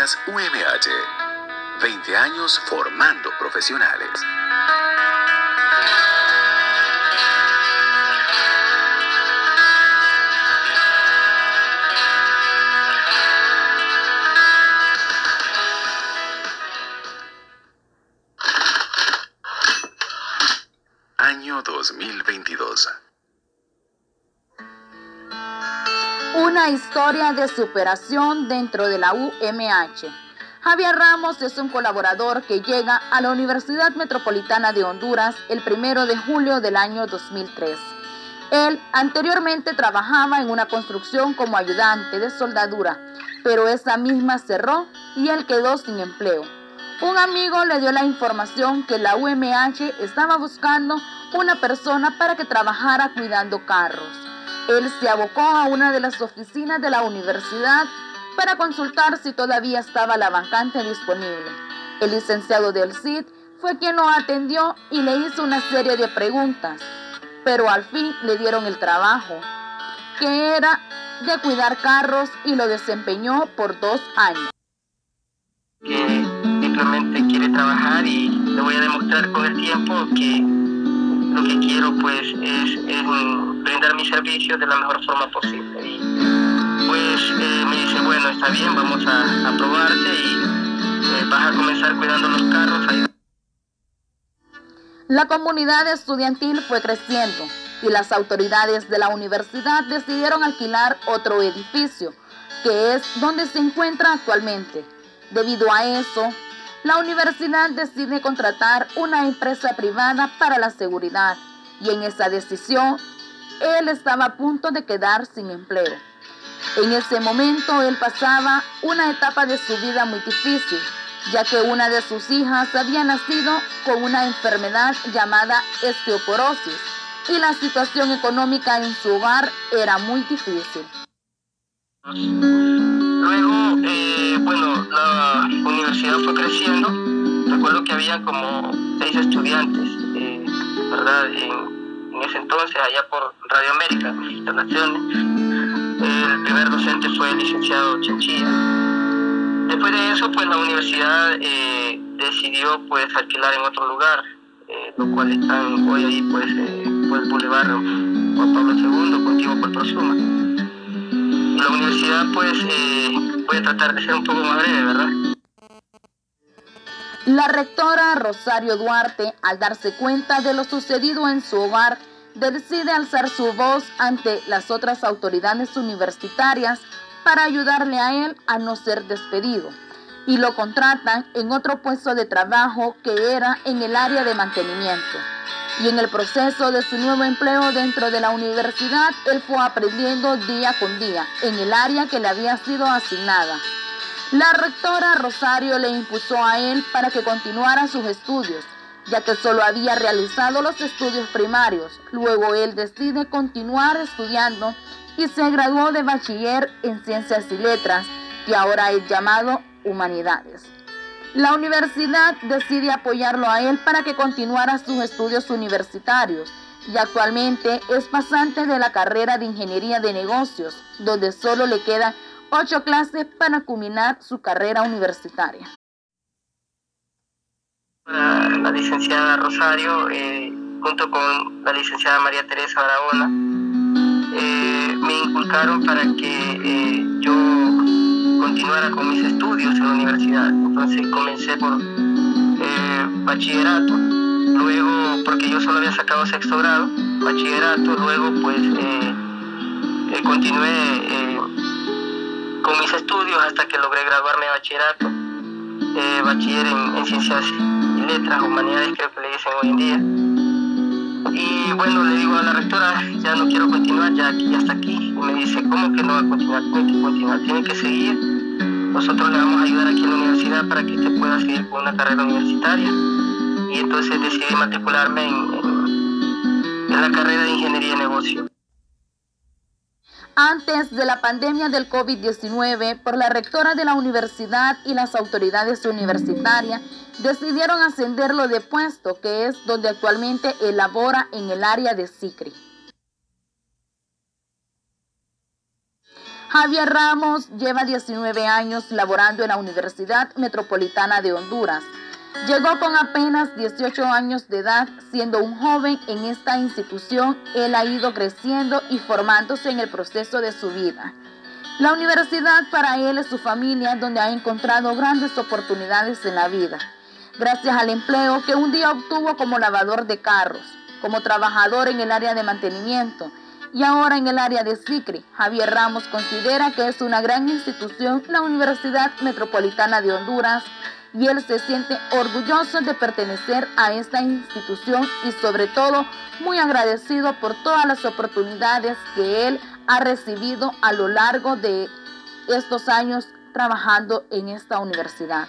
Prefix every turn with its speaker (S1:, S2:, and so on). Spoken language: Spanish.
S1: Noticias UMH. 20 años formando profesionales. Año 2022.
S2: Una historia de superación dentro de la UMH. Javier Ramos es un colaborador que llega a la Universidad Metropolitana de Honduras el primero de julio del año 2003. Él anteriormente trabajaba en una construcción como ayudante de soldadura, pero esa misma cerró y él quedó sin empleo. Un amigo le dio la información que la UMH estaba buscando una persona para que trabajara cuidando carros. Él se abocó a una de las oficinas de la universidad para consultar si todavía estaba la vacante disponible. El licenciado del CID fue quien lo atendió y le hizo una serie de preguntas, pero al fin le dieron el trabajo, que era de cuidar carros y lo desempeñó por dos años
S3: simplemente quiere trabajar y le voy a demostrar con el tiempo que lo que quiero pues es, brindar mi servicio de la mejor forma posible. Y pues eh, me dice, bueno, está bien, vamos a, a probarte y eh, vas a comenzar cuidando los carros.
S2: La comunidad estudiantil fue creciendo y las autoridades de la universidad decidieron alquilar otro edificio, que es donde se encuentra actualmente. Debido a eso, la universidad decide contratar una empresa privada para la seguridad y en esa decisión él estaba a punto de quedar sin empleo. En ese momento él pasaba una etapa de su vida muy difícil, ya que una de sus hijas había nacido con una enfermedad llamada osteoporosis y la situación económica en su hogar era muy difícil.
S3: Universidad fue creciendo. Recuerdo que había como seis estudiantes, eh, ¿verdad? En, ese entonces, allá por Radio América, mis instalaciones. El primer docente fue el licenciado Chinchilla. Después de eso, pues la universidad eh, decidió pues alquilar en otro lugar, lo cual están hoy ahí pues, pues Boulevard Juan Pablo II, contigo por Prosuma la universidad pues eh, voy a tratar de ser un poco más breve, ¿verdad?
S2: La rectora Rosario Duarte, al darse cuenta de lo sucedido en su hogar, decide alzar su voz ante las otras autoridades universitarias para ayudarle a él a no ser despedido y lo contratan en otro puesto de trabajo que era en el área de mantenimiento y en el proceso de su nuevo empleo dentro de la universidad, él fue aprendiendo día con día en el área que le había sido asignada. La rectora Rosario le impuso a él para que continuara sus estudios, ya que solo había realizado los estudios primarios. Luego él decide continuar estudiando y se graduó de bachiller en ciencias y letras, que ahora es llamado humanidades. La universidad decide apoyarlo a él para que continuara sus estudios universitarios y actualmente es pasante de la carrera de Ingeniería de Negocios, donde solo le quedan ocho clases para culminar su carrera universitaria.
S3: La, licenciada Rosario, eh, junto con la licenciada María Teresa Barahona, eh, me inculcaron para que eh, yo continuara con mis estudios en la universidad. Entonces comencé por bachillerato, luego, porque yo solo había sacado sexto grado, bachillerato, luego pues continué con mis estudios hasta que logré graduarme de bachillerato, bachiller en, ciencias y letras, humanidades creo que le dicen hoy en día. Y bueno, le digo a la rectora, ya no quiero continuar, ya aquí, hasta aquí. Y me dice, ¿cómo que no va a continuar? Tiene que continuar, tiene que seguir nosotros le vamos a ayudar aquí en la universidad para que usted pueda seguir con una carrera universitaria. Y entonces decidí matricularme en, la carrera de Ingeniería de Negocio.
S2: Antes de la pandemia del COVID-19, por la rectora de la universidad y las autoridades universitarias, decidieron ascenderlo de puesto, que es donde actualmente elabora en el área de SICRI. Javier Ramos lleva 19 años laborando en la Universidad Metropolitana de Honduras. Llegó con apenas 18 años de edad, siendo un joven en esta institución, él ha ido creciendo y formándose en el proceso de su vida. La universidad para él es su familia donde ha encontrado grandes oportunidades en la vida, gracias al empleo que un día obtuvo como lavador de carros, como trabajador en el área de mantenimiento, y ahora en el área de SICRI. Javier Ramos considera que es una gran institución la Universidad Metropolitana de Honduras y él se siente orgulloso de pertenecer a esta institución y sobre todo muy agradecido por todas las oportunidades que él ha recibido a lo largo de estos años trabajando en esta universidad.